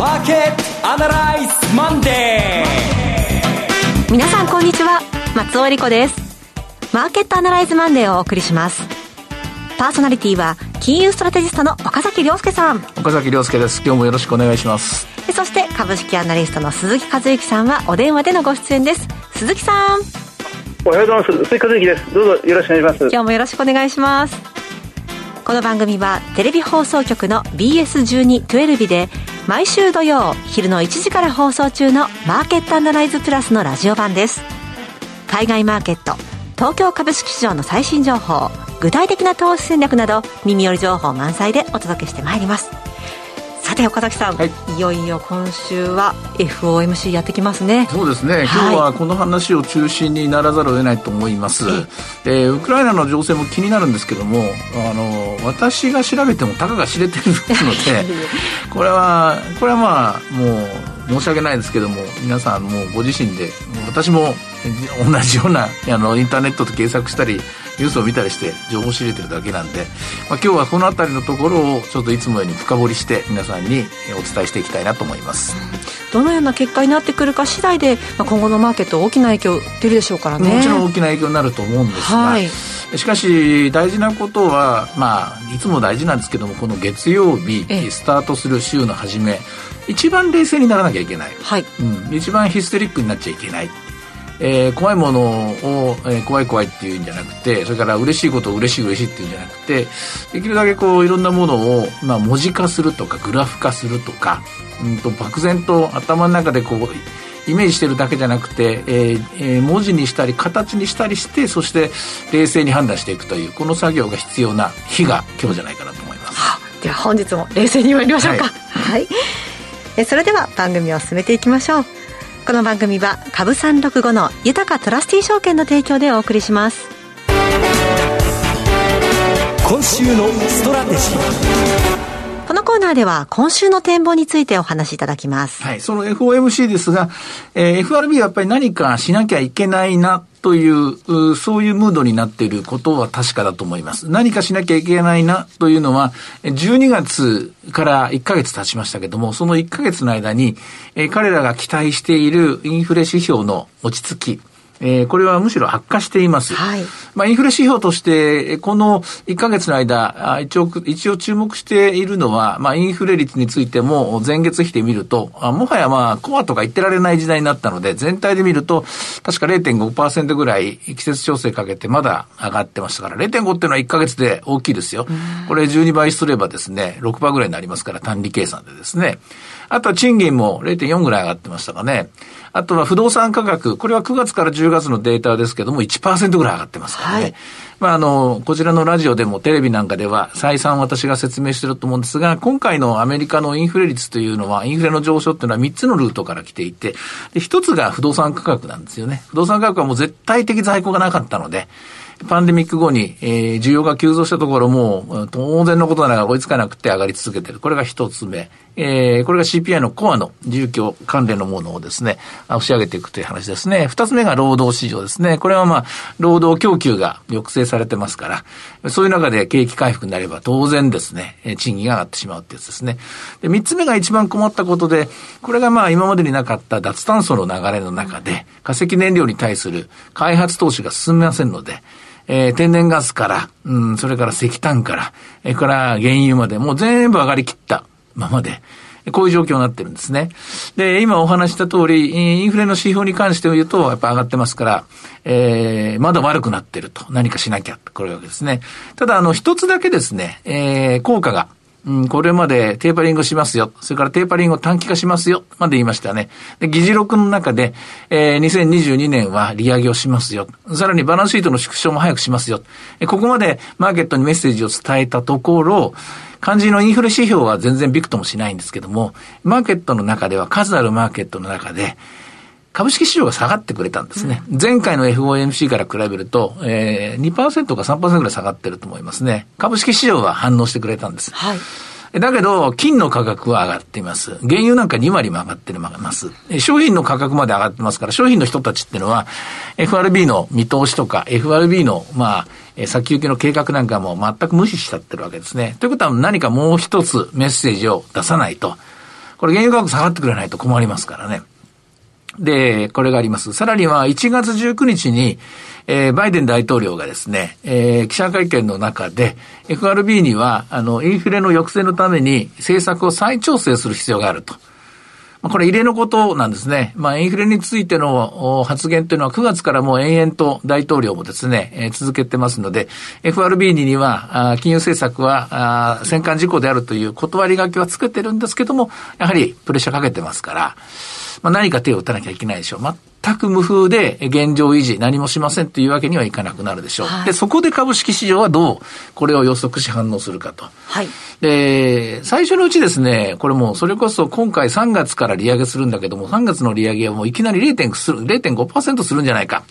マーケットアナライズマンデー皆さんこんにちは。松尾英里子です。マーケットアナライズマンデーをお送りします。パーソナリティは金融ストラテジストの岡崎良介さん。岡崎良介です。今日もよろしくお願いします。そして株式アナリストの鈴木一之さんはお電話でのご出演です。鈴木さん。おはようございます。鈴木一之です。どうぞよろしくお願いします。今日もよろしくお願いします。この番組はテレビ放送局の BS1212 で毎週土曜昼の1時から放送中のマーケットアナライズプラスのラジオ版です。海外マーケット東京株式市場の最新情報具体的な投資戦略など耳寄り情報満載でお届けしてまいります。て岡崎さん、はい、いよいよ今週は FOMC やってきますね。そうですね、今日はこの話を中心にならざるを得ないと思います、でウクライナの情勢も気になるんですけどもあの私が調べてもたかが知れてるので これはこれはまあもう申し訳ないですけども皆さんもうご自身で私も同じようなあのインターネットで検索したりニュースを見たりして情報を知れてるだけなんで、まあ、今日はこの辺りのところをちょっといつもより深掘りして皆さんにお伝えしていきたいなと思います。どのような結果になってくるか次第で、まあ、今後のマーケット大きな影響出るでしょうからね。もちろん大きな影響になると思うんですが、はい、しかし大事なことは、まあ、いつも大事なんですけどもこの月曜日スタートする週の初め一番冷静にならなきゃいけない、はい。うん、一番ヒステリックになっちゃいけないえー、怖いものを、えー、怖い怖いっていうんじゃなくてそれから嬉しいことを嬉しい嬉しいっていうんじゃなくてできるだけこういろんなものを、まあ、文字化するとかグラフ化するとか、うんと、漠然と頭の中でこうイメージしてるだけじゃなくて、えーえー、文字にしたり形にしたりしてそして冷静に判断していくというこの作業が必要な日が今日じゃないかなと思います。はあ、では本日も冷静に参りましょうか。はい、はい、えそれでは番組を進めていきましょう。この番組は株365の豊トラスティ証券の提供でお送りします今週のストラテジーこのコーナーでは今週の展望についてお話しいただきます。はい、その FOMC ですが、えー、FRB はやっぱり何かしなきゃいけないなという、そういうムードになっていることは確かだと思います。何かしなきゃいけないなというのは、12月から1ヶ月経ちましたけども、その1ヶ月の間に、え、彼らが期待しているインフレ指標の落ち着き、えー、これはむしろ悪化しています。はい。まあ、インフレ指標として、この1ヶ月の間、一応、一応注目しているのは、まあ、インフレ率についても、前月比で見ると、もはやまあ、コアとか言ってられない時代になったので、全体で見ると、確か0.5%ぐらい季節調整かけてまだ上がってましたから、0.5っていうのは1ヶ月で大きいですよ。これ12倍すればですね、6%ぐらいになりますから、単利計算でですね。あとは賃金も0.4ぐらい上がってましたかね。あとは不動産価格、これは9月から10月のデータですけども、1%ぐらい上がってますからね。はい、まあ、あの、こちらのラジオでもテレビなんかでは再三私が説明してると思うんですが、今回のアメリカのインフレ率というのは、インフレの上昇っていうのは3つのルートから来ていて、で、1つが不動産価格なんですよね。不動産価格はもう絶対的在庫がなかったので、パンデミック後に、えー、需要が急増したところも、当然のことながら追いつかなくて上がり続けている。これが一つ目。えー、これが CPI のコアの住居関連のものをですね、押し上げていくという話ですね。二つ目が労働市場ですね。これはまあ、労働供給が抑制されてますから、そういう中で景気回復になれば当然ですね、賃金が上がってしまうってやつですね。で、三つ目が一番困ったことで、これがまあ今までになかった脱炭素の流れの中で、化石燃料に対する開発投資が進みませんので、えー、天然ガスから、うん、それから石炭から、えー、から原油まで、もう全部上がりきったままで、こういう状況になってるんですね。で、今お話した通り、インフレの指標に関して言うと、やっぱ上がってますから、えー、まだ悪くなってると。何かしなきゃ、これわけですね。ただ、あの、一つだけですね、えー、効果が、うん、これまでテーパリングしますよ。それからテーパリングを短期化しますよ。まで言いましたね。で、議事録の中で、えー、2022年は利上げをしますよ。さらにバランスシートの縮小も早くしますよ。えここまでマーケットにメッセージを伝えたところ、肝心のインフレ指標は全然ビクともしないんですけども、マーケットの中では数あるマーケットの中で、株式市場が下がってくれたんですね。うん、前回の FOMC から比べると、えー、2%か3%ぐらい下がってると思いますね。株式市場は反応してくれたんです。はい。だけど、金の価格は上がっています。原油なんか2割も上がってます。商品の価格まで上がってますから、商品の人たちっていうのは、FRB の見通しとか、FRB の、まあ、先行きの計画なんかも全く無視しちゃってるわけですね。ということは何かもう一つメッセージを出さないと、これ原油価格下がってくれないと困りますからね。で、これがあります。さらには1月19日に、えー、バイデン大統領がですね、えー、記者会見の中で、FRB には、あの、インフレの抑制のために政策を再調整する必要があると。まあ、これ異例のことなんですね。まあ、インフレについての発言というのは9月からもう延々と大統領もですね、えー、続けてますので、FRB には、金融政策は戦艦事項であるという断り書きはつけてるんですけども、やはりプレッシャーかけてますから、まあ、何か手を打たなきゃいけないでしょう。全く無風で現状維持、何もしませんというわけにはいかなくなるでしょう。はい、で、そこで株式市場はどうこれを予測し反応するかと。はい。で、最初のうちですね、これもそれこそ今回3月から利上げするんだけども、3月の利上げはもういきなり0.5%するんじゃないか。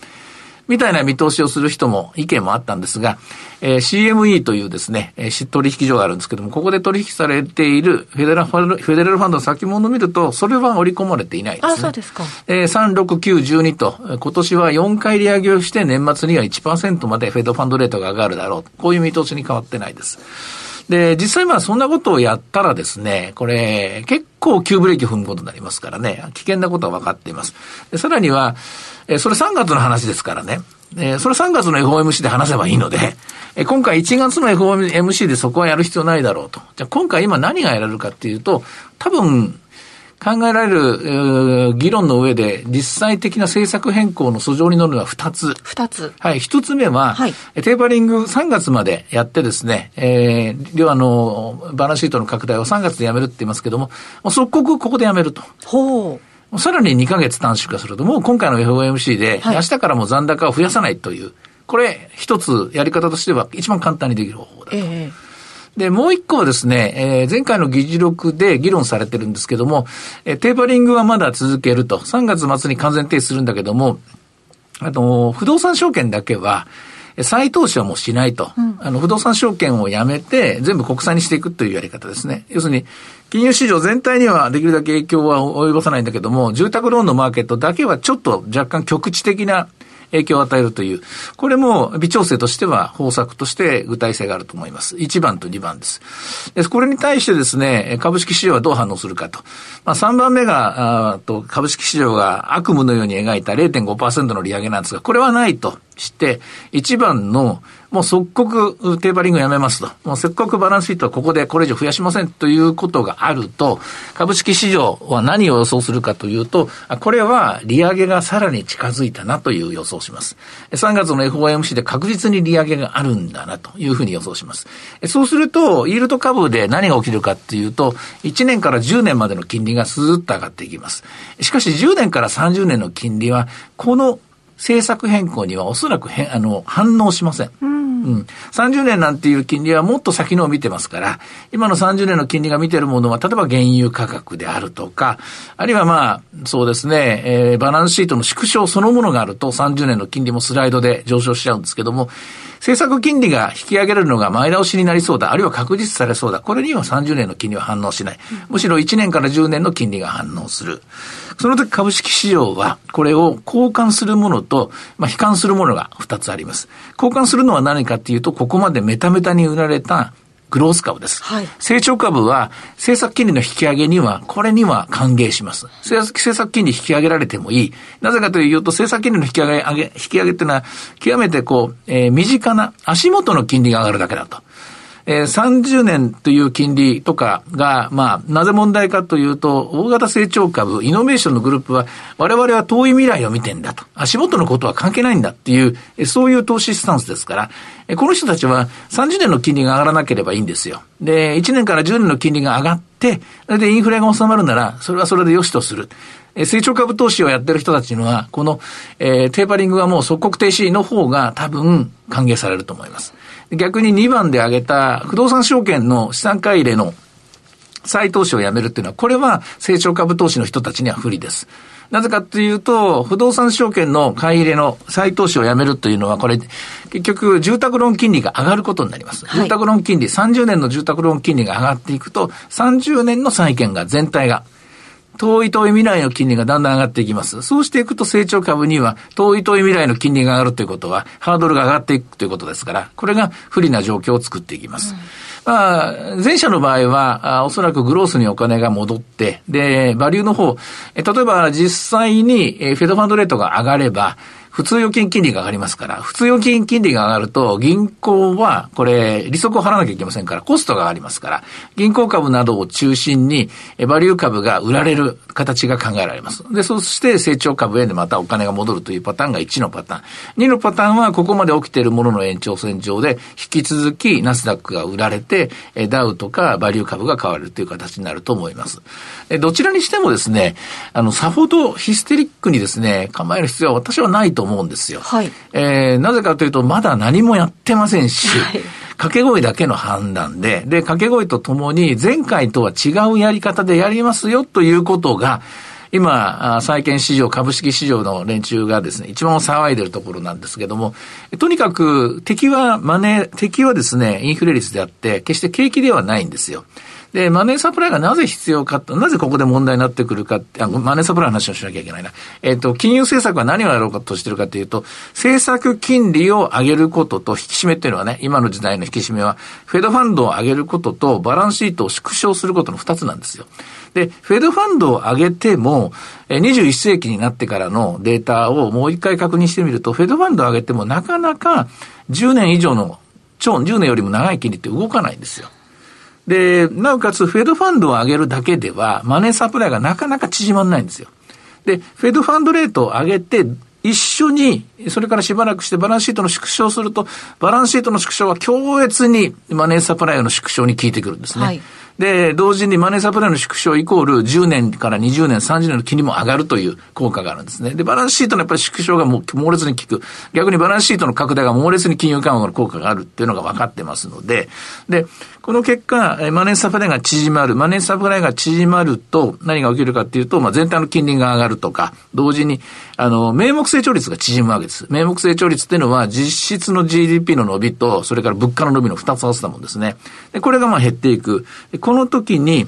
みたいな見通しをする人も、意見もあったんですが、えー、CME というですね、えー、取引所があるんですけども、ここで取引されているフェデラルファンド、フェデラルファンドの先物を見ると、それは織り込まれていないですね。あ、そうですか。えー、3、6、9、12と、今年は4回利上げをして、年末には1%までフェドファンドレートが上がるだろう。こういう見通しに変わってないです。で、実際まあそんなことをやったらですね、これ結構急ブレーキ踏むことになりますからね、危険なことは分かっています。でさらには、えそれ3月の話ですからね、えそれ3月の FOMC で話せばいいので、え今回1月の FOMC でそこはやる必要ないだろうと。じゃあ今回今何がやられるかっていうと、多分、考えられる、議論の上で実際的な政策変更の訴状に乗るのは2つ。2つ。はい。1つ目は、はい、テーパリング3月までやってですね、えー、要はあの、バランスシートの拡大を3月でやめるって言いますけども、もう即刻ここでやめると。ほう。さらに2ヶ月短縮化すると、もう今回の FOMC で、明日からも残高を増やさないという、これ一つやり方としては一番簡単にできる方法だと。えーで、もう一個はですね、えー、前回の議事録で議論されてるんですけども、えー、テーパリングはまだ続けると。3月末に完全停止するんだけども、あの、不動産証券だけは、再投資はもうしないと。うん、あの、不動産証券をやめて、全部国債にしていくというやり方ですね。要するに、金融市場全体にはできるだけ影響は及ぼさないんだけども、住宅ローンのマーケットだけはちょっと若干局地的な影響を与えるという、これも微調整としては方策として具体性があると思います。1番と2番です。でこれに対してですね、株式市場はどう反応するかと。まあ、3番目が、あと株式市場が悪夢のように描いた0.5%の利上げなんですが、これはないとして、1番のもう即刻テーパリングやめますと。もうせっかくバランスシートはここでこれ以上増やしませんということがあると、株式市場は何を予想するかというと、これは利上げがさらに近づいたなという予想します。3月の FOMC で確実に利上げがあるんだなというふうに予想します。そうすると、イールド株で何が起きるかっていうと、1年から10年までの金利がスーッと上がっていきます。しかし10年から30年の金利は、この政策変更にはおそらくへあの反応しません。うんうん。30年なんていう金利はもっと先のを見てますから、今の30年の金利が見てるものは、例えば原油価格であるとか、あるいはまあ、そうですね、えー、バランスシートの縮小そのものがあると、30年の金利もスライドで上昇しちゃうんですけども、政策金利が引き上げるのが前倒しになりそうだ、あるいは確実されそうだ、これには30年の金利は反応しない。むしろ1年から10年の金利が反応する。その時株式市場は、これを交換するものと、まあ、悲観するものが2つあります。交換するのは何かっていうと、ここまでメタメタに売られたグロース株です。はい、成長株は政策金利の引き上げには、これには歓迎します。政策金利引き上げられてもいい。なぜかというと、政策金利の引き上げ、上げ引き上げっていうのは、極めてこう、えー、身近な足元の金利が上がるだけだと。えー、30年という金利とかが、まあ、なぜ問題かというと、大型成長株、イノベーションのグループは、我々は遠い未来を見てんだと。足元のことは関係ないんだっていう、そういう投資スタンスですから、えこの人たちは30年の金利が上がらなければいいんですよ。で、1年から10年の金利が上がって、それでインフレが収まるなら、それはそれで良しとする。成長株投資をやってる人たちには、この、えー、テーパリングがもう即刻停止の方が多分歓迎されると思います。逆に2番で挙げた不動産証券の資産買い入れの再投資をやめるっていうのは、これは成長株投資の人たちには不利です。なぜかというと、不動産証券の買い入れの再投資をやめるというのは、これ、結局、住宅ローン金利が上がることになります。はい、住宅ローン金利、30年の住宅ローン金利が上がっていくと、30年の債券が全体が遠い遠い未来の金利がだんだん上がっていきます。そうしていくと成長株には、遠い遠い未来の金利が上がるということは、ハードルが上がっていくということですから、これが不利な状況を作っていきます。うんまあ、前者の場合は、おそらくグロースにお金が戻って、で、バリューの方、例えば実際にフェドファンドレートが上がれば、普通預金金利が上がりますから、普通預金金利が上がると、銀行は、これ、利息を払わなきゃいけませんから、コストが上がりますから、銀行株などを中心に、バリュー株が売られる形が考えられます。で、そして成長株へでまたお金が戻るというパターンが1のパターン。2のパターンは、ここまで起きているものの延長線上で、引き続きナスダックが売られて、ダウとかバリュー株が買われるという形になると思います。どちらにしてもですね、あの、さほどヒステリックにですね、構える必要は私はないとと思うんですよ。はい。えー、なぜかというと、まだ何もやってませんし、はい、掛け声だけの判断で、で、掛け声とともに、前回とは違うやり方でやりますよということが、今、債券市場、株式市場の連中がですね、一番騒いでるところなんですけども、とにかく敵はマネー、敵はですね、インフレ率であって、決して景気ではないんですよ。で、マネーサプライがなぜ必要かなぜここで問題になってくるかって、あマネーサプライの話をしなきゃいけないな。えっ、ー、と、金融政策は何をやろうかとしてるかというと、政策金利を上げることと引き締めっていうのはね、今の時代の引き締めは、フェドファンドを上げることとバランスシートを縮小することの二つなんですよ。で、フェドファンドを上げても、21世紀になってからのデータをもう一回確認してみると、フェドファンドを上げてもなかなか10年以上の、超10年よりも長い金利って動かないんですよ。で、なおかつフェドファンドを上げるだけでは、マネーサプライがなかなか縮まらないんですよ。で、フェドファンドレートを上げて、一緒に、それからしばらくしてバランスシートの縮小すると、バランスシートの縮小は強烈にマネーサプライの縮小に効いてくるんですね。はいで、同時にマネーサプライの縮小イコール10年から20年、30年の金利も上がるという効果があるんですね。で、バランスシートのやっぱり縮小がもう猛烈に効く。逆にバランスシートの拡大が猛烈に金融緩和の効果があるっていうのが分かってますので、で、この結果、マネーサプライが縮まる。マネーサプライが縮まると何が起きるかっていうと、まあ、全体の金利が上がるとか、同時に、あの、名目成長率が縮むわけです。名目成長率っていうのは実質の GDP の伸びと、それから物価の伸びの二つ合わせたもんですね。で、これがまあ減っていく。この時に、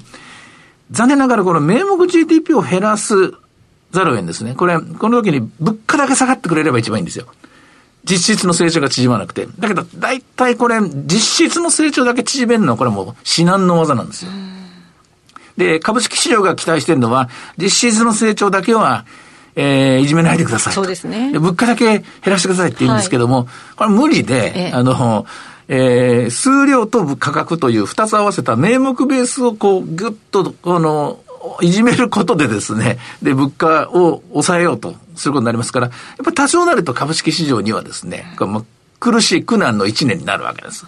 残念ながらこの名目 GDP を減らすざるを得んですね。これ、この時に物価だけ下がってくれれば一番いいんですよ。実質の成長が縮まなくて。だけど、大体これ、実質の成長だけ縮めるのは、これもう至難の技なんですよ。で、株式市場が期待してるのは、実質の成長だけは、えー、いじめないでください。そうですね。で物価だけ減らしてくださいって言うんですけども、はい、これ無理で、ええ、あの、えー、数量と価格という二つ合わせた名目ベースをこう、ぐっと、あの、いじめることでですね、で、物価を抑えようとすることになりますから、やっぱり多少なると株式市場にはですね、苦しい苦難の一年になるわけです。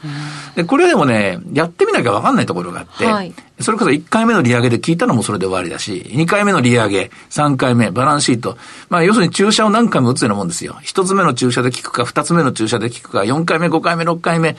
で、これでもね、やってみなきゃわかんないところがあって、はい、それこそ1回目の利上げで聞いたのもそれで終わりだし、2回目の利上げ、3回目、バランスシート。まあ、要するに注射を何回も打つようなもんですよ。1つ目の注射で効くか、2つ目の注射で効くか、4回目、5回目、6回目。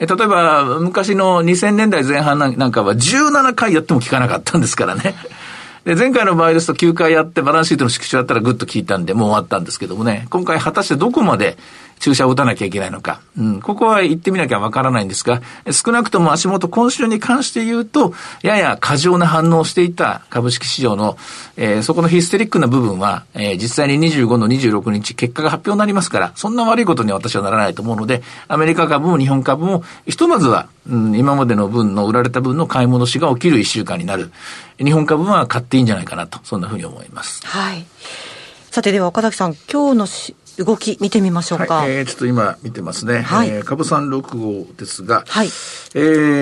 え例えば、昔の2000年代前半なんかは17回やっても効かなかったんですからね。で、前回の場合ですと9回やってバランスシートの縮小やったらぐっと効いたんで、もう終わったんですけどもね、今回果たしてどこまで注射を打たなきゃいけないのか。うん、ここは言ってみなきゃわからないんですが、少なくとも足元今週に関して言うと、やや過剰な反応をしていた株式市場の、えー、そこのヒステリックな部分は、えー、実際に25の26日結果が発表になりますから、そんな悪いことには私はならないと思うので、アメリカ株も日本株も、ひとまずは、うん、今までの分の売られた分の買い戻しが起きる一週間になる。日本株は買っていいんじゃないかなと、そんなふうに思います。はい。さてでは岡崎さん、今日の動き見てみましょうか。はい、えー、ちょっと今見てますね。はい、えー、株三六号ですが、はい、え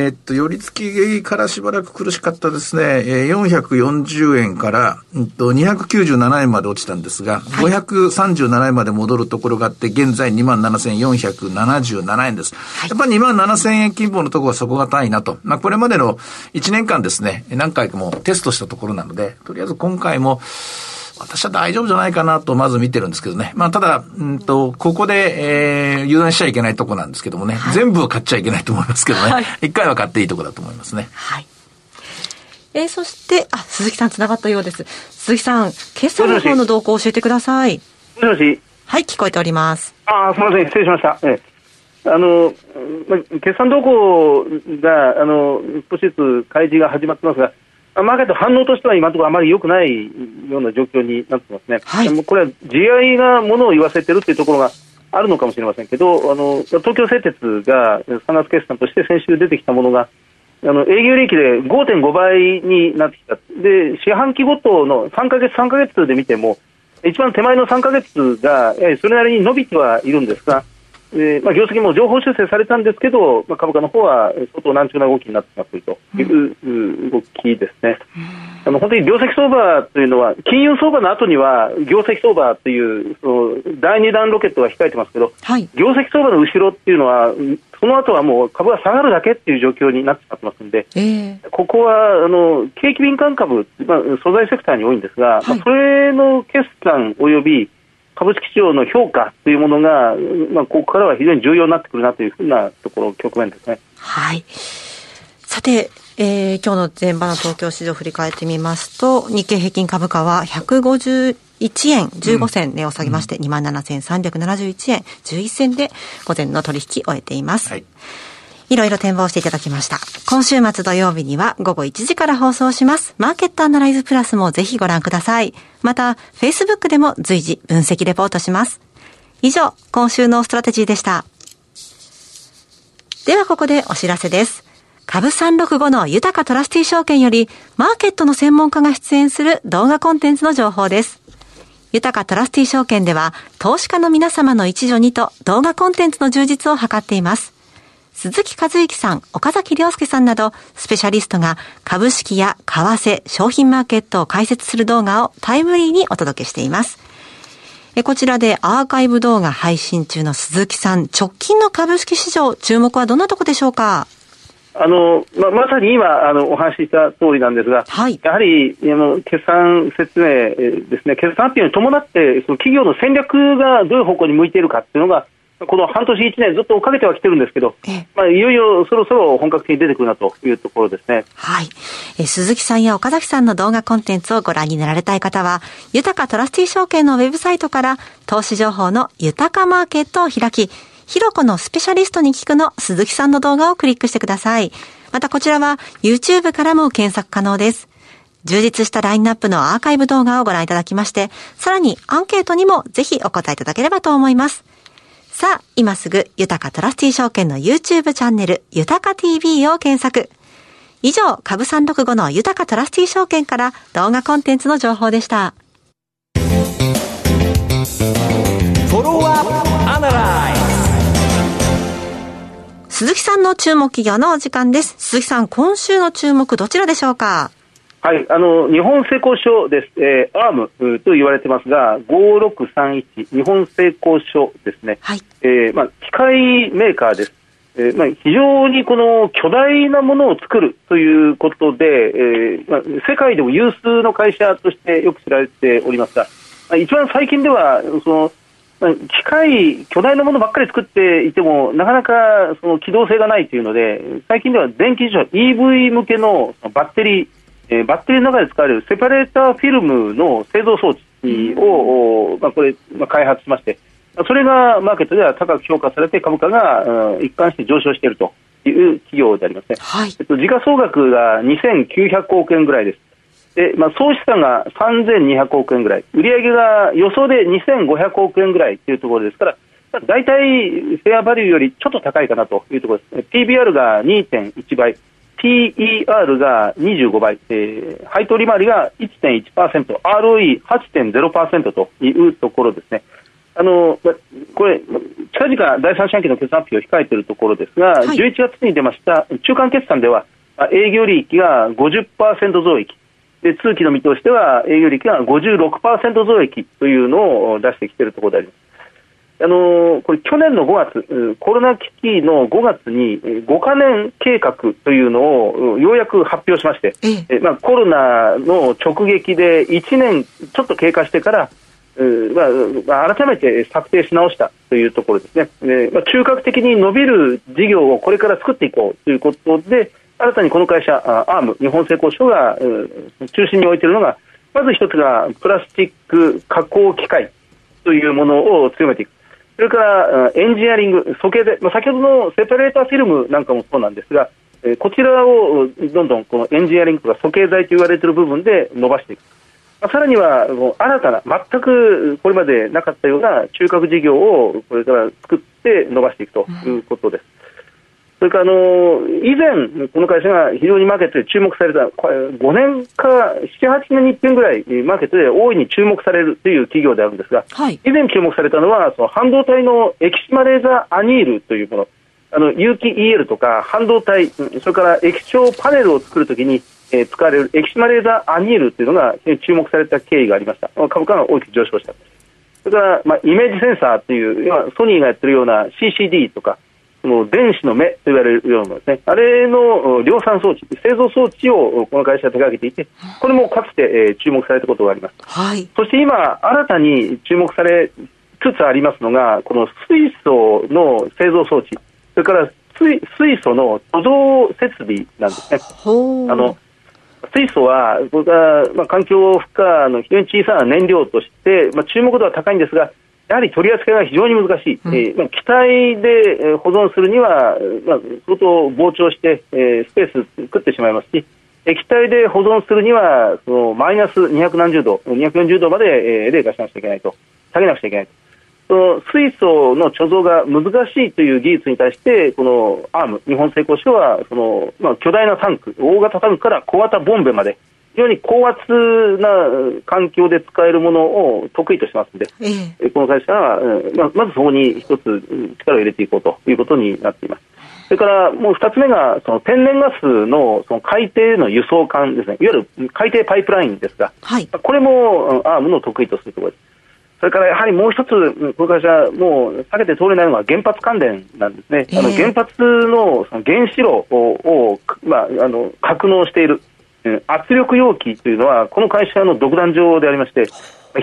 ー、っと、寄り付きからしばらく苦しかったですね。えー、440円から、うんと、297円まで落ちたんですが、はい、537円まで戻るところがあって、現在27,477円です。はい、やっぱり2万7000円規模のところは底堅いなと。まあ、これまでの1年間ですね、何回かもテストしたところなので、とりあえず今回も、私は大丈夫じゃないかなとまず見てるんですけどね。まあただ、うんと、ここで、えー、油断しちゃいけないとこなんですけどもね。はい、全部は買っちゃいけないと思いますけどね。一、はい、回は買っていいとこだと思いますね。はい。えー、そして、あ、鈴木さん繋がったようです。鈴木さん、決算の方の動向を教えてください。もしもし。はい、聞こえております。ああ、すみません、失礼しました。ええ。あの、ま、決算動向が、あの、少しずつ開示が始まってますが、マーケット反応としては今のところあまり良くないような状況になってますね。はい、これは GI がものを言わせてるっていうところがあるのかもしれませんけど、あの東京製鉄が3月決算として先週出てきたものが、あの営業利益で5.5倍になってきた。で、四半期ごとの3ヶ月、3ヶ月で見ても、一番手前の3ヶ月が、それなりに伸びてはいるんですが、えーまあ、業績も情報修正されたんですけど、まあ、株価の方は相当難聴な動きになってますという動きですね。あの本当に業績相場というのは、金融相場の後には業績相場というその第2弾ロケットが控えてますけど、はい、業績相場の後ろっていうのは、その後はもう株が下がるだけっていう状況になってしまってますんで、えー、ここはあの景気敏感株、まあ、素材セクターに多いんですが、はい、まあ、それの決算および株式市場の評価というものが、まあ、ここからは非常に重要になってくるなというふうなところ、局面ですね。はい。さて、えー、今日の前場の東京市場を振り返ってみますと、日経平均株価は151円15銭値を下げまして、うん、27,371円11銭で午前の取引を終えています。はいいろいろ展望していただきました。今週末土曜日には午後1時から放送します。マーケットアナライズプラスもぜひご覧ください。また、Facebook でも随時分析レポートします。以上、今週のストラテジーでした。ではここでお知らせです。株365の豊トラスティ証券より、マーケットの専門家が出演する動画コンテンツの情報です。豊トラスティ証券では、投資家の皆様の一助にと動画コンテンツの充実を図っています。鈴木和之さん、岡崎亮介さんなど、スペシャリストが株式や為替、商品マーケットを解説する動画をタイムリーにお届けしています。こちらでアーカイブ動画配信中の鈴木さん、直近の株式市場、注目はどんなとこでしょうか？あのままさに今あのお話しした通りなんですが、はい、やはりあの決算説明ですね、決算発表に伴って、その企業の戦略がどういう方向に向いているかっていうのが、この半年、1年ずっと追っかけてはきてるんですけど、まあ、いよいよそろそろ本格的に出てくるなというところですね。はい。え鈴木さんや岡崎さんの動画コンテンツをご覧になられたい方は、豊かトラスティ証券のウェブサイトから投資情報の豊かマーケットを開き、ひろこのスペシャリストに聞くの鈴木さんの動画をクリックしてください。またこちらは YouTube からも検索可能です。充実したラインナップのアーカイブ動画をご覧いただきまして、さらにアンケートにもぜひお答えいただければと思います。さあ、今すぐ、豊かトラスティ証券の YouTube チャンネル、豊か TV を検索。以上、株365の豊かトラスティ証券から動画コンテンツの情報でした。鈴木さんの注目企業のお時間です。鈴木さん、今週の注目どちらでしょうか？はい、あの日本成功書です、えー、アームと言われてますが、5631、日本成功書ですね、はい。えーまあ、機械メーカーです、えーまあ、非常にこの巨大なものを作るということで、えーまあ、世界でも有数の会社としてよく知られておりますが、まあ、一番最近では、その機械、巨大なものばっかり作っていても、なかなかその機動性がないというので、最近では電気自動車、EV 向けのバッテリー、えー、バッテリーの中で使われるセパレーターフィルムの製造装置を、まあ、これ、まあ、開発しまして、それがマーケットでは高く評価されて株価が、うん、一貫して上昇しているという企業でありますね。はい、えっと、時価総額が2900億円ぐらいです。で、まあ、総資産が3200億円ぐらい、売上が予想で2500億円ぐらいというところですから、大体フェアバリューよりちょっと高いかなというところです。PBR が2.1倍、PER が25倍、えー、配当利回りが1.1%、ROE8.0% というところですね。あのこれ、近々第三四半期の決算発表を控えているところですが、はい、11月に出ました中間決算では、営業利益が50%増益、で通期の見通しでは営業利益が56%増益というのを出してきているところであります。あのこれ去年の5月、コロナ危機の5月に5か年計画というのをようやく発表しまして、えまあ、コロナの直撃で1年ちょっと経過してから、まあ、改めて策定し直したというところですね、えまあ、中核的に伸びる事業をこれから作っていこうということで、新たにこの会社、アーム、日本製鋼所が中心に置いているのが、まず一つがプラスチック加工機械というものを強めていく。それからエンジニアリング、素形で、まあ、先ほどのセパレーターフィルムなんかもそうなんですが、えこちらをどんどんこのエンジニアリングとか素形材と言われている部分で伸ばしていく。まあ、さらには新たな、全くこれまでなかったような中核事業をこれから作って伸ばしていくということです。それからあの以前、この会社が非常にマーケットで注目された、5年か7、8年に1遍ぐらい、マーケットで大いに注目されるという企業であるんですが、はい、以前注目されたのは、その半導体のエキシマレーザーアニールというもの、あの有機 EL とか半導体、それから液晶パネルを作るときに、えー、使われるエキシマレーザーアニールというのが注目された経緯がありました。株価が大きく上昇した。それから、まあ、イメージセンサーという、ソニーがやってるような CCD とか、その電子の目と言われるようなですね、あれの量産装置、製造装置をこの会社は手掛けていて、これもかつて、えー、注目されたことがあります。はい。そして今、新たに注目されつつありますのが、この水素の製造装置、それから水水素の貯蔵設備なんですね。あの水素は、僕は、まあ、環境負荷の非常に小さな燃料として、まあ、注目度は高いんですが、やはり取り扱いが非常に難しい、うん、えー、まあ、気体で保存するには、まあ、相当膨張して、えー、スペース作ってしまいますし、液体で保存するには、そのマイナス200何十度、240度まで、えー、冷化しなくちゃいけないと、下げなくちゃいけないと。その水素の貯蔵が難しいという技術に対して、このアーム、日本製鋼所はその、まあ、巨大なタンク、大型タンクから小型ボンベまで、非常に高圧な環境で使えるものを得意としますので、えこの会社は、まあ、まずそこに一つ力を入れていこうということになっています。それからもう2つ目が、その天然ガスのその海底の輸送管ですね、いわゆる海底パイプラインですが、はい、これもアームの得意とするところです。それからやはりもう一つ、この会社、もう避けて通れないのは原発関連なんですね、えー、あの原発のその原子炉をまあ、あの格納している、圧力容器というのは、この会社の独壇場でありまして、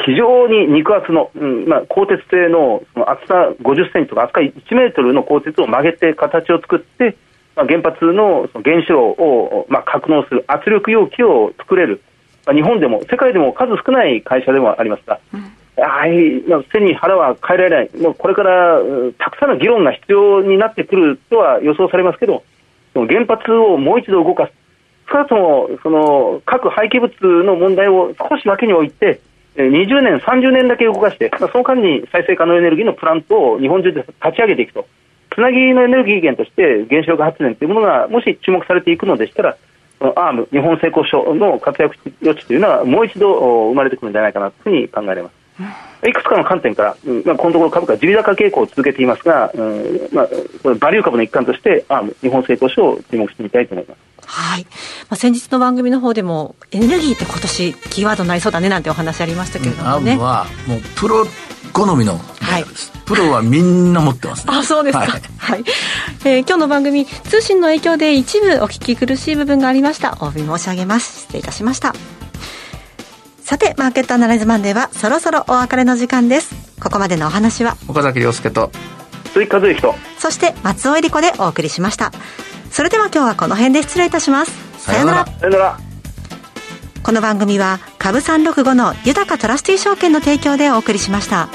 非常に肉厚の、うんまあ、鋼鉄製のその厚さ50センチとか厚さ1メートルの鋼鉄を曲げて形を作って、まあ、原発のその原子炉を、まあ、格納する圧力容器を作れる、まあ、日本でも世界でも数少ない会社でもありますが、うん。はい、背に腹は変えられない、もうこれからたくさんの議論が必要になってくるとは予想されますけど、原発をもう一度動かす、少なくともその核廃棄物の問題を少し脇に置いて、20年、30年だけ動かして、その間に再生可能エネルギーのプラントを日本中で立ち上げていくと、つなぎのエネルギー源として原子力発電というものがもし注目されていくのでしたら、アーム、日本製鋼所の活躍余地というのはもう一度生まれてくるんじゃないかなというふうに考えられます。いくつかの観点から、うんまあ、このところ株価、地利高傾向を続けていますが、うんまあ、これバリュー株の一環として、アーム、日本製鋼所を注目してみたいと思います。はい。まあ、先日の番組の方でも、エネルギーって今年キーワードになりそうだねなんてお話ありましたけれどもね。アームは、もうプロ好みの、はい、プロはみんな持ってます、ね、あそうですか、はい。はい、えー、今日の番組通信の影響で一部お聞き苦しい部分がありました。お詫び申し上げます。失礼いたしました。さて、マーケットアナライズマンデーはそろそろお別れの時間です。ここまでのお話は、岡崎亮介と、鈴木和之と、そして松尾恵理子でお送りしました。それでは今日はこの辺で失礼いたします。さよなら。さよなら。この番組は株365の豊かトラスティ証券の提供でお送りしました。